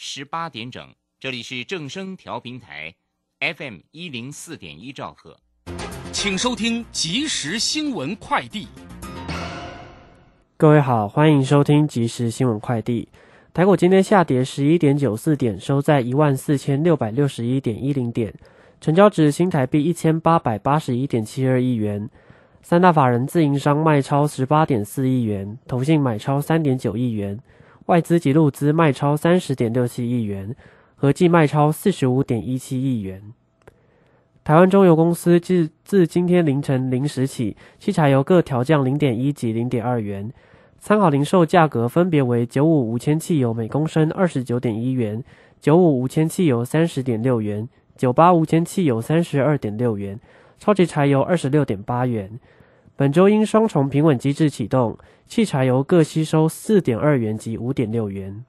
十八点整，这里是正声调频台，FM 一零四点一兆赫，请收听即时新闻快递。各位好，欢迎收听即时新闻快递。台股今天下跌十一点九四点，收在一万四千六百六十一点一零点，成交值新台币一千八百八十一点七二亿元。三大法人自营商卖超十八点四亿元，投信买超三点九亿元，外资及路资卖超三十点六七亿元，合计卖超四十五点一七亿元。台湾中油公司自自今天凌晨零时起，汽柴油各调降零点一及零点二元，参考零售价格分别为九五无铅汽油每公升二十九点一元，九五无铅汽油三十点六元，九八无铅汽油三十二点六元，超级柴油二十六点八元。本周因双重平稳机制启动，汽柴油各吸收四点二元及五点六元。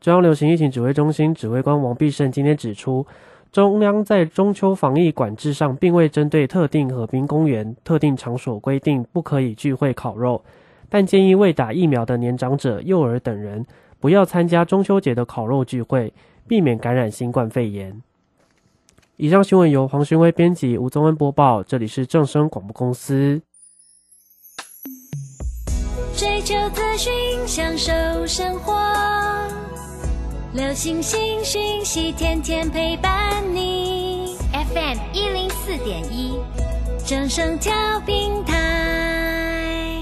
中央流行疫情指挥中心指挥官王必胜今天指出，中央在中秋防疫管制上，并未针对特定河滨公园、特定场所规定不可以聚会烤肉，但建议未打疫苗的年长者、幼儿等人不要参加中秋节的烤肉聚会，避免感染新冠肺炎。以上新闻由黄勋威编辑，吴宗恩播报。这里是正声广播公司。追求资讯，享受生活，流星星讯息，天天陪伴你。FM 一零四点一，正声调频台。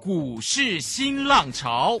股市新浪潮。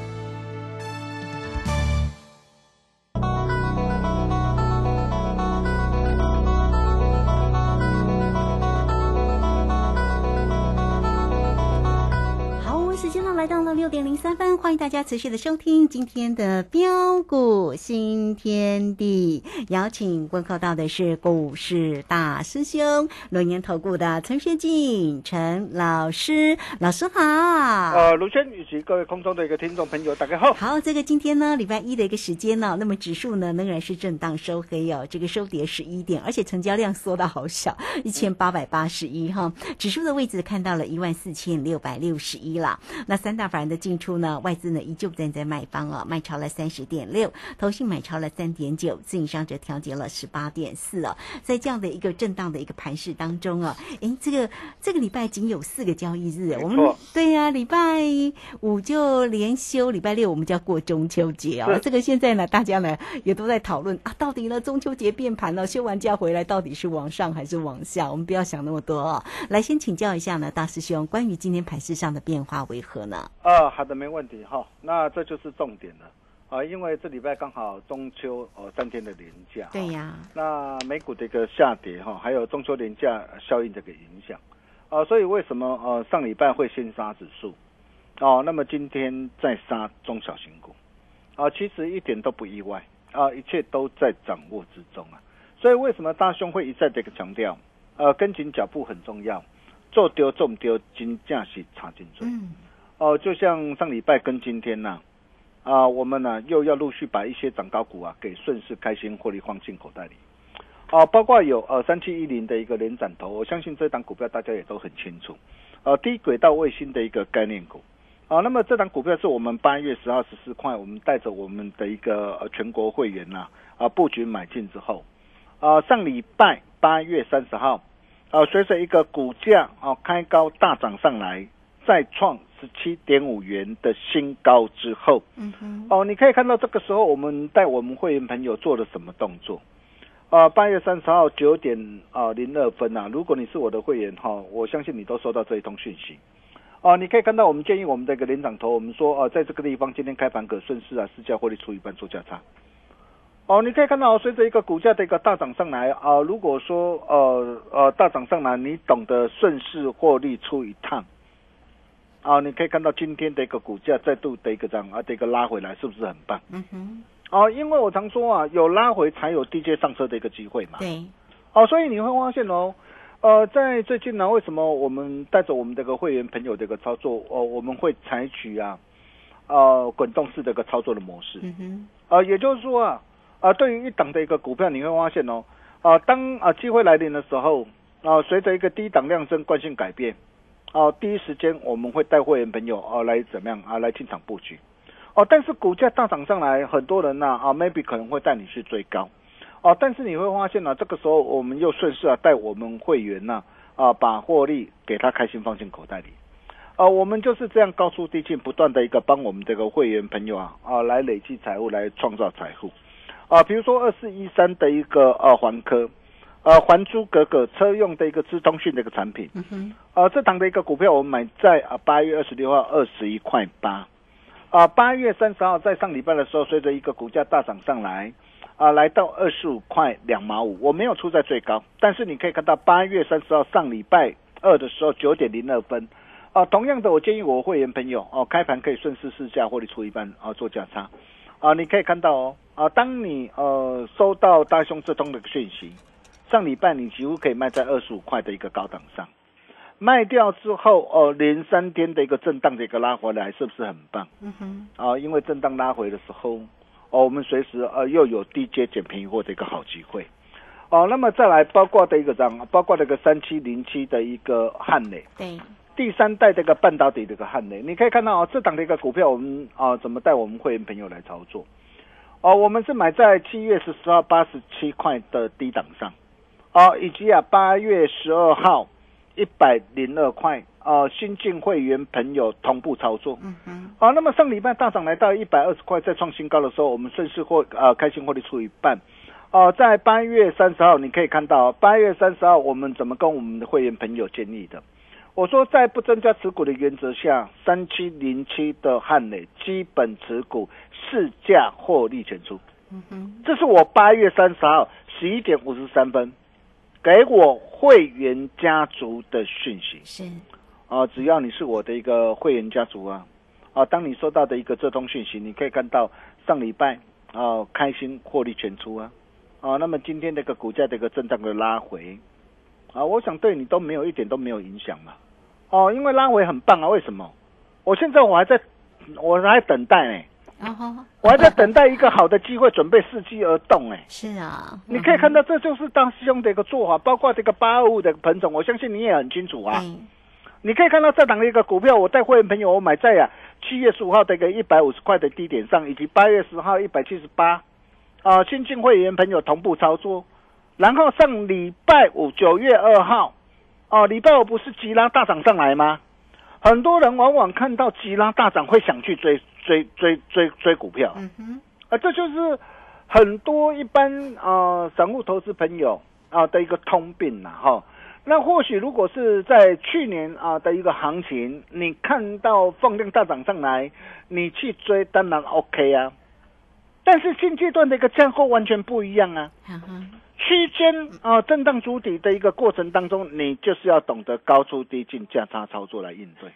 六点零三分，欢迎大家持续的收听今天的标股新天地。邀请问候到的是股市大师兄龙年投顾的陈学进陈老师，老师好。呃，卢轩以及各位空中的一个听众朋友，大家好。好，这个今天呢，礼拜一的一个时间呢，那么指数呢仍然是震荡收黑哦，这个收跌十一点，而且成交量缩到好小，一千八百八十一哈。指数的位置看到了一万四千六百六十一了，那三。大法人的进出呢，外资呢依旧站在卖方啊，卖超了三十点六，投信买超了三点九，自营商则调节了十八点四哦。在这样的一个震荡的一个盘势当中啊，哎，这个这个礼拜仅有四个交易日，我们对呀，礼拜五就连休，礼拜六我们就要过中秋节哦。这个现在呢，大家呢也都在讨论啊，到底呢中秋节变盘了，休完假回来到底是往上还是往下？我们不要想那么多哦。来，先请教一下呢，大师兄，关于今天盘势上的变化为何呢？啊，好的，没问题哈。那这就是重点了啊，因为这礼拜刚好中秋哦三天的连假。对呀。那美股的一个下跌哈，还有中秋连假效应这个影响啊，所以为什么呃上礼拜会先杀指数哦？那么今天再杀中小型股啊，其实一点都不意外啊，一切都在掌握之中啊。所以为什么大兄会一再这个强调呃跟紧脚步很重要，做丢做丢，金价是差进准。嗯。哦，就像上礼拜跟今天呐，啊，我们呢又要陆续把一些涨高股啊给顺势开心获利放进口袋里，啊，包括有呃三七一零的一个连涨头，我相信这档股票大家也都很清楚，呃，低轨道卫星的一个概念股，啊，那么这档股票是我们八月十号十四块，我们带着我们的一个呃全国会员呐啊布局买进之后，啊，上礼拜八月三十号，啊，随着一个股价啊开高大涨上来。再创十七点五元的新高之后，嗯哼，哦，你可以看到这个时候我们带我们会员朋友做了什么动作？啊，八月三十号九点啊零二分呐、如果你是我的会员哈、我相信你都收到这一通讯息。哦、你可以看到我们建议我们的一个连长头，我们说哦、在这个地方今天开盘可顺势啊市价获利出一半做价差。哦，你可以看到随着一个股价的一个大涨上来啊、如果说呃呃大涨上来，你懂得顺势获利出一趟。啊，你可以看到今天的一个股价再度的一个涨啊的一个拉回来，是不是很棒？嗯哼，哦，因为我常说啊，有拉回才有低阶上车的一个机会嘛。对，哦，所以你会发现哦，呃，在最近呢，为什么我们带着我们这个会员朋友的一个操作，哦，我们会采取啊，呃，滚动式的一个操作的模式。嗯哼，呃，也就是说啊，啊、对于一档的一个股票，你会发现哦，啊、当啊、机会来临的时候，啊、随着一个低档量增惯性改变，哦、第一时间我们会带会员朋友哦、来怎么样啊来进场布局，哦，但是股价大涨上来，很多人呢啊 maybe 可能会带你去追高，哦，但是你会发现呢、这个时候我们又顺势啊带我们会员呢啊把获利给他开心放进口袋里。啊，我们就是这样高出低进，不断的一个帮我们这个会员朋友啊啊来累积财富，来创造财富。啊，比如说二四一三的一个呃环科，呃还珠格格车用的一个资通讯的一个产品，嗯哼，啊，这档的一个股票我们买在啊八月二十六号二十一块八，啊八月三十号在上礼拜的时候，随着一个股价大涨上来，啊来到二十五块两毛五，我没有出在最高，但是你可以看到八月三十号上礼拜二的时候九点零二分，啊同样的我建议我会员朋友哦、开盘可以顺势试价获利出一半啊做价差，啊你可以看到哦啊当你呃收到大兄这通的讯息。上礼拜你几乎可以卖在二十五块的一个高档上，卖掉之后哦，连三天的一个震荡的一个拉回来，是不是很棒？嗯哼，啊？因为震荡拉回的时候，哦，我们随时呃又有低阶捡便宜货的一个好机会，哦，那么再来包括的一个涨，包括这个三七零七的一个汉磊，对，第三代这个半导体的一个汉磊，你可以看到哦，这档的一个股票，我们啊怎么带我们会员朋友来操作？哦，我们是买在七月十四号八十七块的低档上，哦，以及啊八月十二号一百零二块，哦，新进会员朋友同步操作。嗯哼，好、那么上礼拜大涨来到一百二十块，再创新高的时候，我们顺势获呃开心获利出一半。哦、在八月三十号，你可以看到八月三十号我们怎么跟我们的会员朋友建议的。我说，在不增加持股的原则下，三七零七的汉磊基本持股市价获利全出。嗯哼，这是我八月三十号十一点五十三分给我会员家族的讯息。是，啊，只要你是我的一个会员家族啊，啊，当你收到的一个这通讯息，你可以看到上礼拜啊开心获利全出啊，啊，那么今天这个股价的一个震荡的拉回，啊，我想对你都没有一点都没有影响嘛，哦，因为拉回很棒啊，为什么？我现在我还在，我还在等待呢、然后我还在等待一个好的机会，准备伺机而动哎、是啊，你可以看到，这就是大师兄的一个做法，包括这个八二五的彭总，我相信你也很清楚啊。嗯你可以看到这档的一个股票，我带会员朋友我买在啊七月十五号的一个一百五十块的低点上，以及八月十号一百七十八，啊，新进会员朋友同步操作。然后上礼拜五九月二号，哦、礼拜五不是急拉大涨上来吗？很多人往往看到急拉大涨会想去追追追追追股票，嗯哼，啊，这就是很多一般啊、呃散户投资朋友啊、的一个通病呐、哈。那或许如果是在去年啊、的一个行情，你看到放量大涨上来，你去追当然 OK 啊。但是现阶段的一个架构完全不一样啊。区间啊震荡主底的一个过程当中，你就是要懂得高出低进价差操作来应对。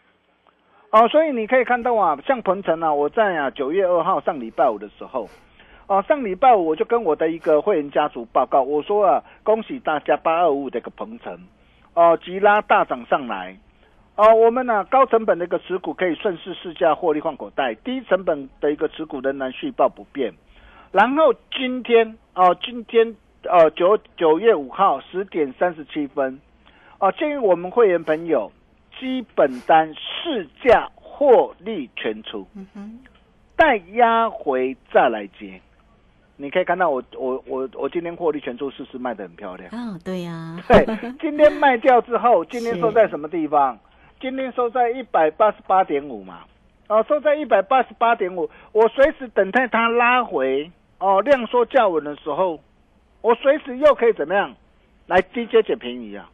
哦，所以你可以看到啊，像鹏程啊，我在啊九月二号上礼拜五的时候，啊上礼拜五我就跟我的一个会员家族报告，我说啊，恭喜大家八二五的一个鹏程，哦、急拉大涨上来。哦，我们呢、高成本的一个持股可以顺势试价获利换口袋，低成本的一个持股仍然续报不变。然后今天哦、今天呃九九月五号十点三十七分，哦、建议我们会员朋友基本单市价获利全出，嗯哼，待压回再来接。你可以看到我我我我今天获利全出，是不是卖的很漂亮？哦，对呀，对，今天卖掉之后，今天 收在什么地方？今今天收在一百八十八点五嘛，哦，收在一百八十八点五，我随时等待它拉回哦，量缩较稳的时候，我随时又可以怎么样来低阶捡便宜啊？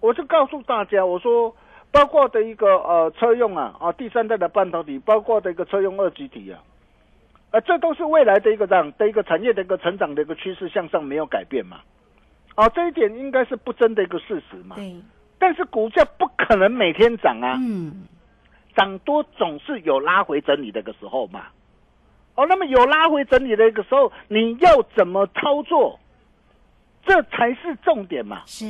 我就告诉大家，我说包括的一个呃车用啊啊第三代的半导体，包括的一个车用二极体啊，啊，这都是未来的一个这样的一个产业的一个成长的一个趋势向上没有改变嘛，哦，这一点应该是不争的一个事实嘛。对，但是股价不可能每天涨啊，嗯，涨多总是有拉回整理的一个时候嘛。哦，那么有拉回整理的一个时候，你要怎么操作？这才是重点嘛。是，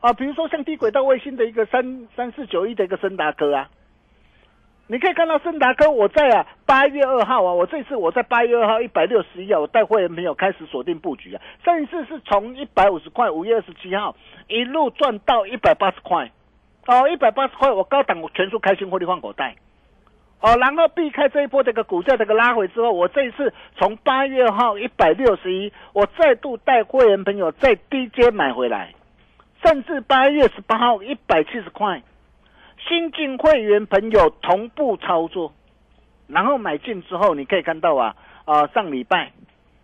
啊，比如说像低轨道卫星的一个三三四九一的一个森达科啊，你可以看到森达科，我在啊八月二号啊，我这次我在八月二号一百六十一啊，我带会员朋友开始锁定布局啊，上一次是从一百五十块，五月二十七号一路赚到一百八十块，哦，一百八十块我高档我全数开心获利换口袋，哦，然后避开这一波这个股价这个拉回之后，我这一次从八月号一百六十一，我再度带会员朋友在低阶买回来。甚至八月十八号一百七十块，新进会员朋友同步操作，然后买进之后，你可以看到啊啊、上礼拜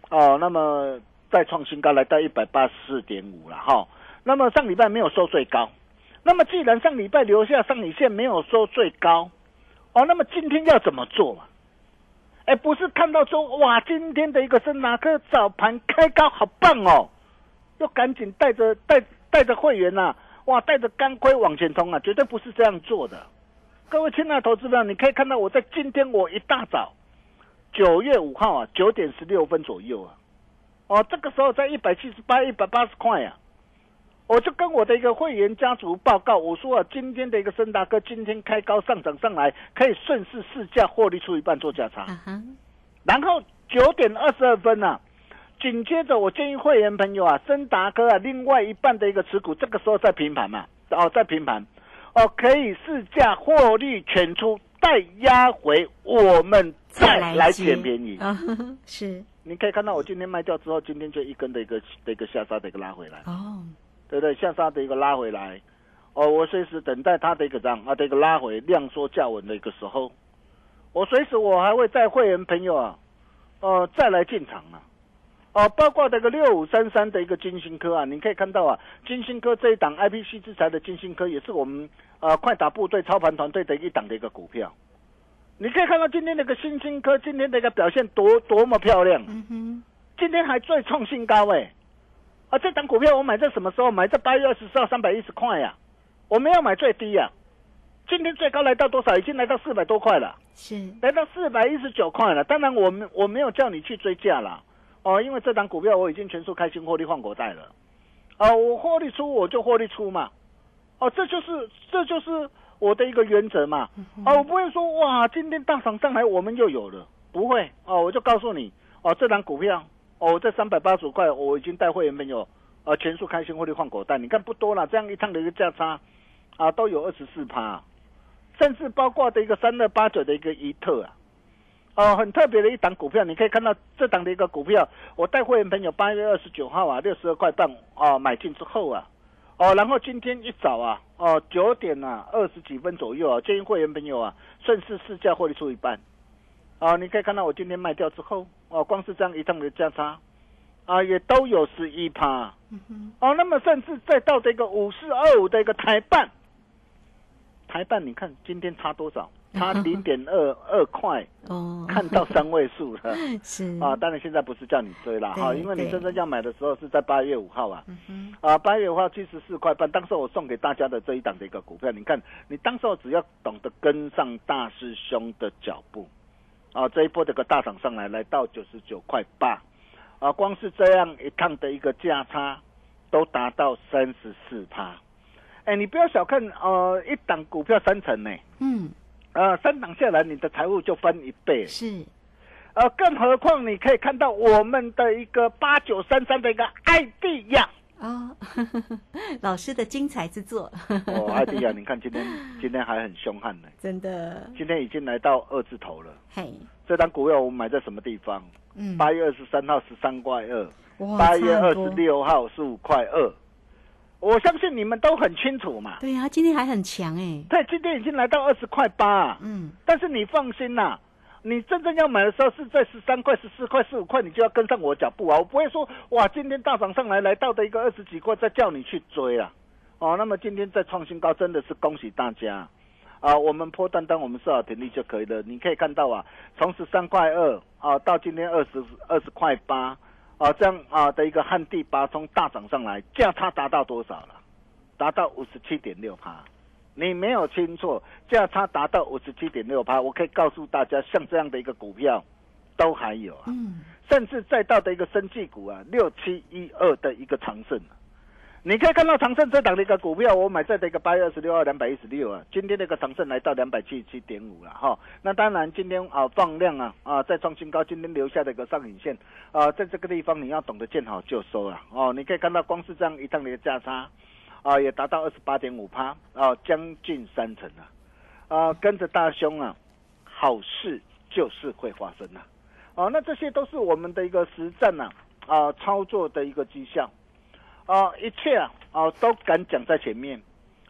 哦、那么再创新高来到一百八十四点五了哈。那么上礼拜没有收最高，那么既然上礼拜留下上影线没有收最高，哦，那么今天要怎么做嘛？哎，不是看到说哇，今天的一个是哪个早盘开高好棒哦，要赶紧带着带带着会员呐、哇，带着钢盔往前冲啊，绝对不是这样做的。各位亲爱的投资者，你可以看到我在今天我一大早，九月五号啊，九点十六分左右啊，哦，这个时候在一百七十八、一百八十块啊，我就跟我的一个会员家族报告，我说啊，今天的一个森达哥今天开高上涨上来，可以顺势市价获利出一半做价差。然后九点二十二分啊、紧接着我建议会员朋友啊，森达哥啊，另外一半的一个持股，这个时候在平盘嘛，哦，在平盘，哦，可以试价获利全出，再压回我们再来接捡便宜。是。你可以看到我今天卖掉之后，今天就一根的一个的一个下杀的一个拉回来，哦，对不对？向上的一个拉回来，哦，我随时等待它的一个这样啊的一个拉回量缩价稳的一个时候，我随时我还会带会员朋友啊，呃，再来进场啊。哦，包括这个六五三三的一个金星科啊，你可以看到啊，金星科这一档 IPC 制裁的金星科也是我们呃快打部队操盘团队的一档的一个股票。你可以看到今天那个新星科今天的一个表现多多么漂亮，嗯哼，今天还再创新高哎！啊，这档股票我买在什么时候？买？在八月二十四号三百一十块呀、我们要买最低呀、今天最高来到多少？已经来到四百多块了，是。来到四百一十九块了。当然，我们我没有叫你去追价啦，哦，因为这档股票我已经全数开新获利换股袋了，哦，我获利出我就获利出嘛，哦，这就是这就是我的一个原则嘛，哦，我不会说哇，今天大涨上来我们又有了，不会。哦，我就告诉你哦，这档股票哦，这三百八十块我已经带会员朋友呃全数开心获利换口袋，你看不多了，这样一趟的一个价差啊都有二十四趴，甚至包括的一个三二八九的一个一特啊。哦，很特别的一档股票，你可以看到这档的一个股票，我带会员朋友八月二十九号啊，六十二块半哦买进之后啊，哦，然后今天一早啊，哦九点啊二十几分左右啊，建议会员朋友啊顺势市价获利出一半，哦，你可以看到我今天卖掉之后，哦，光是这样一趟的价差，啊也都有十一趴，哦，那么甚至再到这个五四二五的一个台办，台办你看今天差多少？差零点二二块。哦，看到三位数了 是啊！当然现在不是叫你追了哈，因为你真正要买的时候是在八月五号啊啊，八月五号七十四块半，当时我送给大家的这一档的一个股票，你看你当时候只要懂得跟上大师兄的脚步啊，这一波这个大涨上来来到九十九块八啊，光是这样一趟的一个价差都达到三十四趴，哎，你不要小看呃一档股票三成呢。嗯，呃，三档下来，你的财务就翻一倍。是呃，更何况你可以看到我们的一个八九三三的一个艾迪亚，哦，老师的精彩之作，哦，艾迪亚，你看今天 今天还很凶悍呢，真的，今天已经来到二字头了。嘿，这张股票我们买在什么地方？嗯，八月二十三号十三块二，八月二十六号十五块二。我相信你们都很清楚嘛。对呀，今天还很强哎。对，今天已经来到二十块八。嗯，但是你放心呐，你真正要买的时候是在十三块、十四块、十五块，你就要跟上我脚步啊！我不会说哇，今天大涨上来，来到的一个二十几块，再叫你去追啊。哦，那么今天再创新高，真的是恭喜大家啊！我们破单单，我们设好停利就可以了。你可以看到啊，从十三块二啊到今天二十二十块八啊，这样啊的一个旱地拔葱大涨上来，价差达到多少了？达到五十七点六趴。你没有清错，价差达到五十七点六趴。我可以告诉大家，像这样的一个股票都还有啊，嗯，甚至再到的一个生技股啊，六七一二的一个长盛啊你可以看到长盛这档的一个股票，我买在的一个八月二十六号两百一十六啊，今天那个长盛来到两百七十七点五了哈。那当然今天啊放量啊啊再创新高，今天留下的一个上影线啊，在这个地方你要懂得见好就收啊哦。你可以看到光是这样一趟的一个价差啊，也达到二十八点五趴啊，将近三成啊啊，跟着大兄啊，好事就是会发生啊哦。那这些都是我们的一个实战呐啊操作的一个绩效。啊，一切啊啊都敢讲在前面，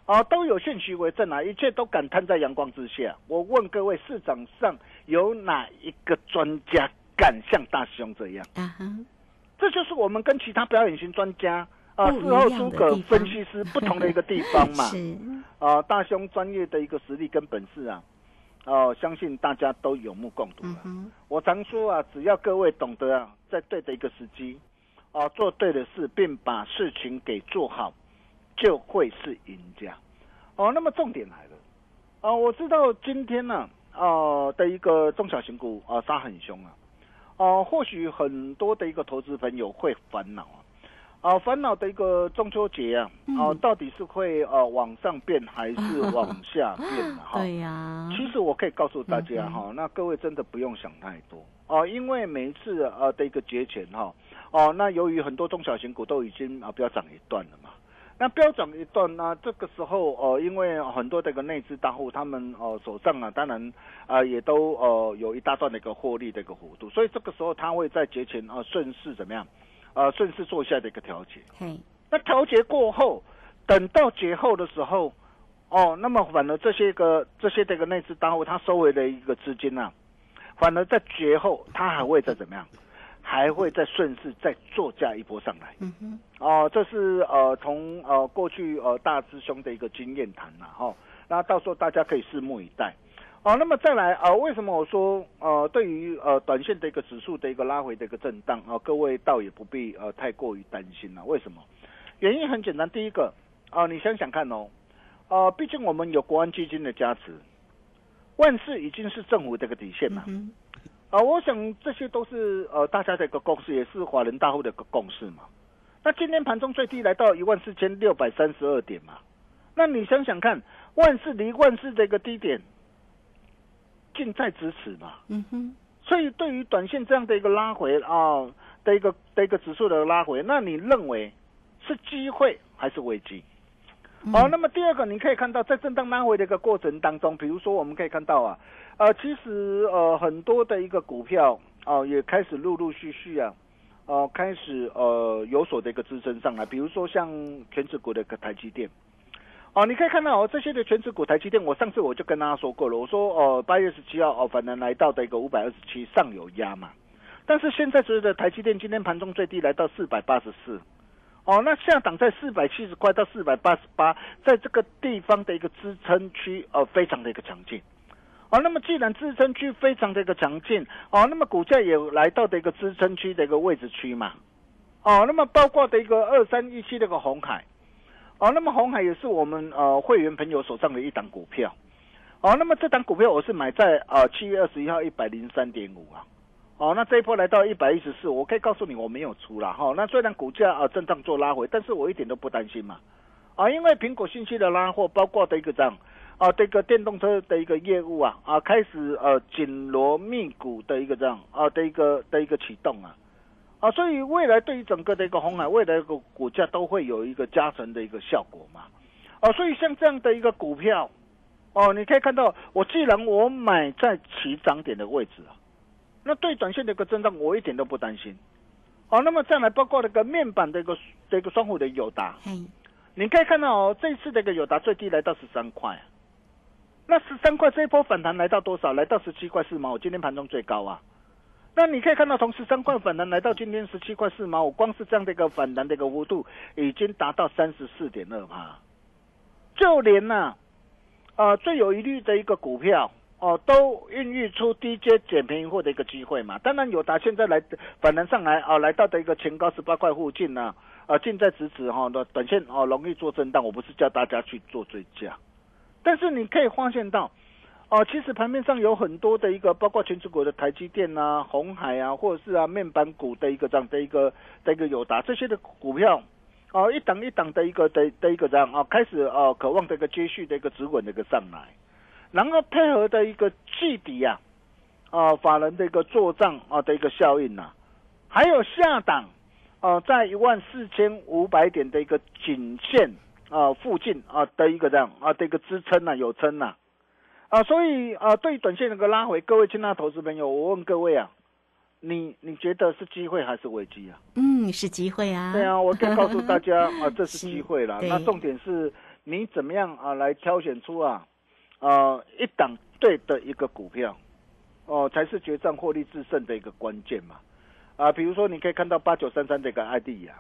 啊都有现实为证啊，一切都敢摊在阳光之下。我问各位，市场上有哪一个专家敢像大兄这样？啊哈，这就是我们跟其他表演型专家啊，事后诸葛分析师不同的一个地方嘛。是，啊，大兄专业的一个实力跟本事啊，哦、相信大家都有目共睹了。嗯，我常说啊，只要各位懂得啊，在对的一个时机，啊，做对的事，并把事情给做好，就会是赢家。哦，那么重点来了，啊，我知道今天呢、啊，的一个中小型股啊杀很凶啊，哦、或许很多的一个投资朋友会烦恼啊。啊，烦恼的一个中秋节啊，哦、嗯到底是会呃往上变还是往下变呢？哈、对呀，其实我可以告诉大家嗯。哈，那各位真的不用想太多。哦，因为每一次呃的一个节前哈，哦，那由于很多中小型股都已经啊飙涨一段了嘛，那飙涨一段呢，这个时候呃，因为很多的一个内资大户他们呃手上啊，当然啊、也都呃有一大段的一个获利的一个幅度，所以这个时候他会在节前啊顺势怎么样，呃顺势做下的一个调节。嘿，那调节过后，等到节后的时候，哦，那么反而这些个这些这个内资单位他收回的一个资金啊，反而在节后它还会再怎么样，还会再顺势再做价一波上来。嗯哼，哦，这是呃从呃过去呃大师兄的一个经验谈呐、哈、那到时候大家可以拭目以待。哦，那么再来啊、呃为什么我说呃对于呃短线的一个指数的一个拉回的一个震荡啊、各位倒也不必呃太过于担心了、为什么？原因很简单，第一个啊、你想想看哦，呃，毕竟我们有国安基金的加持，万事已经是政府这个底线嘛。嗯啊、我想这些都是呃大家的一个共识，也是华人大户的一个共识嘛。那今天盘中最低来到一万四千六百三十二点嘛，那你想想看，万事离万事的一个低点近在咫尺嘛。嗯哼，所以对于短线这样的一个拉回啊、的一个的一个指数的拉回，那你认为是机会还是危机？嗯好、那么第二个，你可以看到在震荡拉回的一个过程当中，比如说我们可以看到啊，呃，其实呃很多的一个股票哦、也开始陆陆续续啊，呃开始呃有所的一个支撑上来，比如说像全指股的一个台积电。哦，你可以看到哦，这些的全指股台积电，我上次我就跟大家说过了，我说哦，八月十七号哦，反正来到的一个五百二十七上有压嘛，但是现在所有的台积电今天盘中最低来到四百八十四，哦，那下档在四百七十块到四百八十八，在这个地方的一个支撑区呃非常的一个强劲。哦，那么既然支撑区非常的一个强劲，哦，那么股价也来到的一个支撑区的一个位置区嘛，哦，那么包括的一个二三一七的一个红海，哦，那么红海也是我们呃会员朋友手上的一档股票，哦，那么这档股票我是买在呃七月二十一号一百零三点五啊，哦，那这一波来到一百一十四，我可以告诉你我没有出啦。哈、那虽然股价啊震荡做拉回，但是我一点都不担心嘛，啊，因为苹果信息的拉货，包括的一个这样。啊，这个电动车的一个业务啊，啊，开始呃紧锣密鼓的一个这样啊的一个的一个启动啊，啊，所以未来对于整个的一个红海未来的一个股价都会有一个加成的一个效果嘛，哦、所以像这样的一个股票，哦，你可以看到，我既然我买在起涨点的位置啊，那对短线的一个震荡我一点都不担心，哦，那么再来包括那个面板的一个的一个双虎的友达，嘿，你可以看到哦，这次的一个友达最低来到十三块，那十三块这一波反弹来到多少？来到十七块四毛，今天盘中最高啊。那你可以看到，从十三块反弹来到今天十七块四毛，我光是这样的一个反弹的一个幅度，已经达到三十四点二趴。就连呐、呃，最有疑虑的一个股票哦、都孕育出低阶捡便宜货的一个机会嘛。当然，友达现在来反弹上来啊、来到的一个前高十八块附近呢、啊，近在咫尺哈，那短线哦容易做震荡，我不是叫大家去做追加，但是你可以发现到。哦，其实盘面上有很多的一个，包括全指股的台积电啊、红海啊，或者是啊面板股的一个这样的一个的一个友达这些的股票，哦一档一档的一个的的一个这样啊，开始哦渴望的一个接续的一个止稳的一个上来，然后配合的一个季底啊，啊法人的一个做账啊的一个效应呐、还有下档哦在一万四千五百点的一个颈线啊附近啊的一个这样啊的一个支撑呐、有撑呐、啊，所以啊，对于短线那个拉回，各位亲爱的投资朋友，我问各位啊，你你觉得是机会还是危机啊？嗯，是机会啊。对啊，我可以告诉大家 啊，这是机会啦。那重点是你怎么样啊来挑选出啊，呃一档对的一个股票，哦、才是决战获利制胜的一个关键嘛。啊，比如说你可以看到八九三三这个艾迪亚，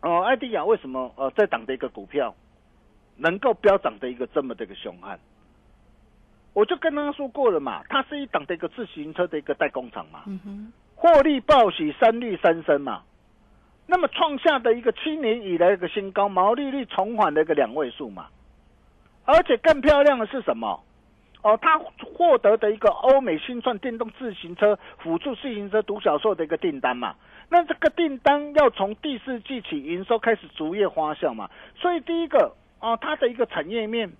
哦、艾迪亚为什么呃在档的一个股票能够飙涨的一个这么的一个凶悍？我就跟大家说过了嘛，它是一档的一个自行车的一个代工厂嘛，嗯哼，获利报喜，三率三升嘛。那么创下的一个七年以来的一个新高，毛利率重返的一个两位数嘛。而且更漂亮的是什么？哦，它获得的一个欧美新创电动自行车辅助自行车独角兽的一个订单嘛。那这个订单要从第四季起营收开始逐月发酵嘛。所以第一个哦，它的一个产业面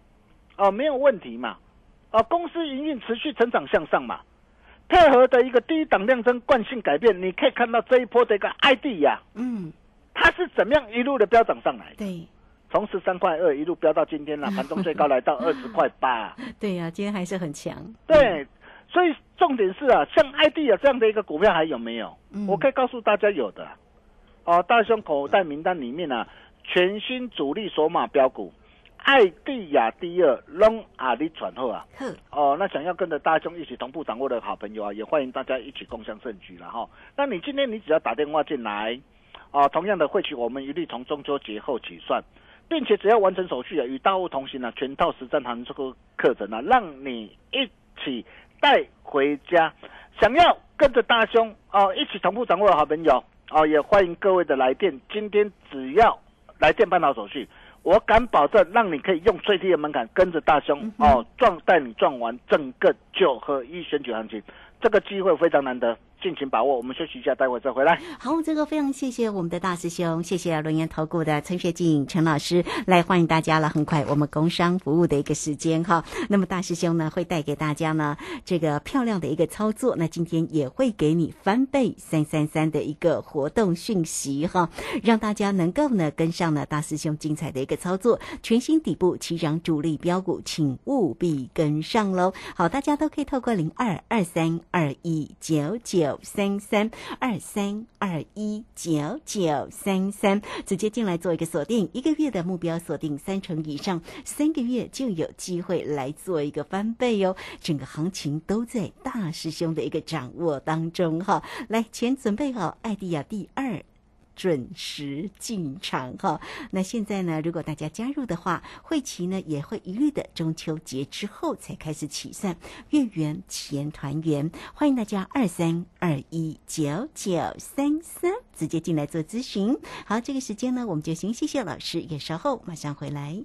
哦没有问题嘛。哦，公司营运持续成长向上嘛。配合的一个低档量增惯性改变，你可以看到这一波的一个 ID 呀、嗯，它是怎么样一路的飙涨上来的？对从十三块二一路飙到今天了，盘中最高来到二十块八。对呀、今天还是很强。对，所以重点是啊，像 ID 啊这样的一个股票还有没有？嗯我可以告诉大家有的。哦，大兄口袋名单里面呢、啊，全新主力索马标股，艾地亚第二龙阿里传后啊。呵，哦，那想要跟着大兄一起同步掌握的好朋友啊，也欢迎大家一起共享盛举了哈。那你今天你只要打电话进来，啊，同样的会取我们一律从中秋节后起算，并且只要完成手续啊，与大物同行啊，全套实战行这个课程啊，让你一起带回家。想要跟着大兄哦、一起同步掌握的好朋友哦、也欢迎各位的来电。今天只要来电办好手续，我敢保证让你可以用最低的门槛跟着大兄哦赚带你赚完整个九合一选举行情，这个机会非常难得，尽情把握。我们休息一下，待会再回来。好，这个非常谢谢我们的大师兄，谢谢轮岩投顾的陈学静陈老师来欢迎大家了。很快我们工商服务的一个时间哈，那么大师兄呢会带给大家呢这个漂亮的一个操作，那今天也会给你翻倍三三三的一个活动讯息哈，让大家能够呢跟上呢大师兄精彩的一个操作，全新底部起涨主力标股，请务必跟上喽。好，大家都可以透过零二二三二一九九三三二三二一九九三三直接进来做一个锁定，一个月的目标锁定三成以上，三个月就有机会来做一个翻倍哦。整个行情都在大师兄的一个掌握当中哈。来，钱准备好，艾迪亚第二。准时进场哈。那现在呢，如果大家加入的话，会期呢也会一律的中秋节之后才开始起算，月圆钱团圆。欢迎大家二三二一九九三三直接进来做咨询。好，这个时间呢，我们就先谢谢老师，也稍后马上回来。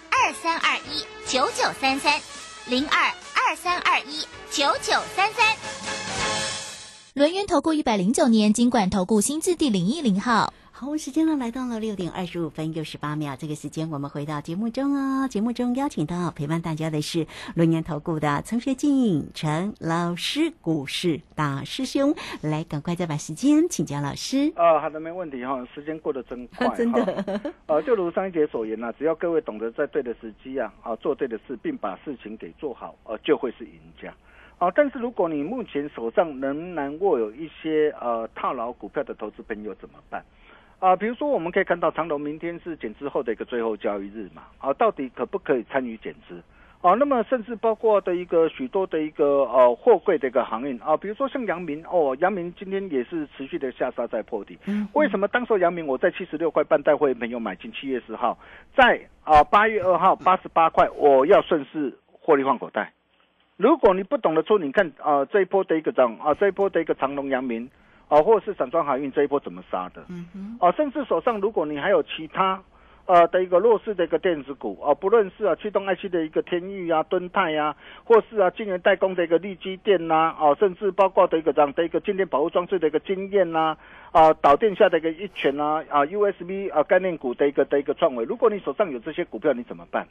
二三二一九九三三零二二三二一九九三三。轮源投顾一百零九年金管投顾新字第零一零号。好，时间呢来到了六点二十五分又十八秒，这个时间我们回到节目中哦。节目中邀请到陪伴大家的是轮年投顾的陈学进陈老师，股市大师兄，来赶快再把时间请教老师。啊，好的，没问题哈，时间过得真快，真的哈。呃，就如上一节所言呐、只要各位懂得在对的时机啊，啊，做对的事，并把事情给做好，呃，就会是赢家。啊，但是如果你目前手上仍然握有一些呃套牢股票的投资朋友怎么办？啊，比如说我们可以看到长隆明天是减资后的一个最后交易日嘛，啊，到底可不可以参与减资？啊、那么甚至包括的一个许多的一个呃货柜的一个航运啊，比如说像阳明哦，阳明今天也是持续的下杀在破底。嗯为什么当时候阳明我在七十六块半带会朋友买进，七月十号，在啊八月二号八十八块，我要顺势获利换口袋。如果你不懂得出，你看啊、这一波的一个涨啊、这一波的一个长隆阳明啊、或者是散装海运这一波怎么杀的？嗯甚至手上如果你还有其他呃的一个弱势的一个电子股啊，不论是啊驱动 IC 的一个天域啊、敦泰啊，或是啊晶圆代工的一个利基电呐、啊，甚至包括的一个这样的一个静电保护装置的一个经验呐、啊，导电下的一个一拳啊，啊 USB 啊概念股的一个的一个创维，如果你手上有这些股票，你怎么办？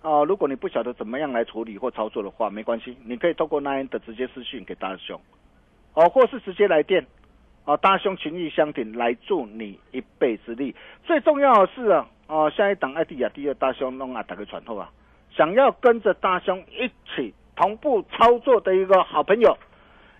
啊，如果你不晓得怎么样来处理或操作的话，没关系，你可以透过那样的直接私讯给大兄，哦、或是直接来电，啊，大兄情义相挺，来助你一臂之力。最重要的是啊，啊，下一档艾迪亚第二大兄弄啊，打个传后啊，想要跟着大兄一起同步操作的一个好朋友，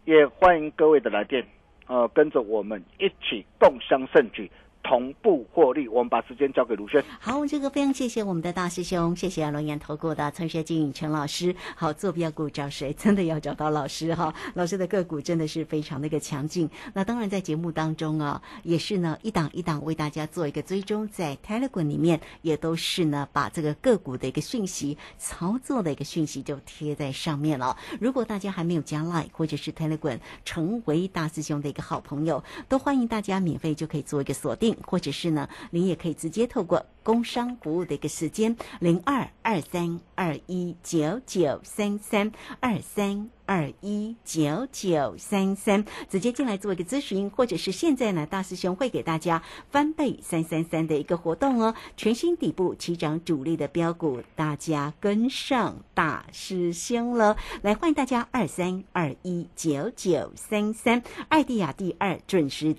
也欢迎各位的来电，呃，跟着我们一起共襄盛举。同步获利，我们把时间交给卢轩。好，这个非常谢谢我们的大师兄，谢谢龙岩投顾的陈学进陈老师。好，做标股找谁？真的要找到老师哈，老师的个股真的是非常的一个强劲。那当然在节目当中啊，也是呢一档一档为大家做一个追踪，在 Telegram 里面也都是呢把这个个股的一个讯息、操作的一个讯息就贴在上面了。如果大家还没有加 Line 或者是 Telegram 成为大师兄的一个好朋友，都欢迎大家免费就可以做一个锁定。或者是呢，您也可以直接透过工商服务的一个时间零二二三二一九九三三二三二一九九三三，直接进来做一个咨询，或者是现在呢，大师兄会给大家翻倍三三三的一个活动哦，全新底部起涨主力的标股，大家跟上大师兄了，来欢迎大家二三二一九九三三，艾迪亚第二准时。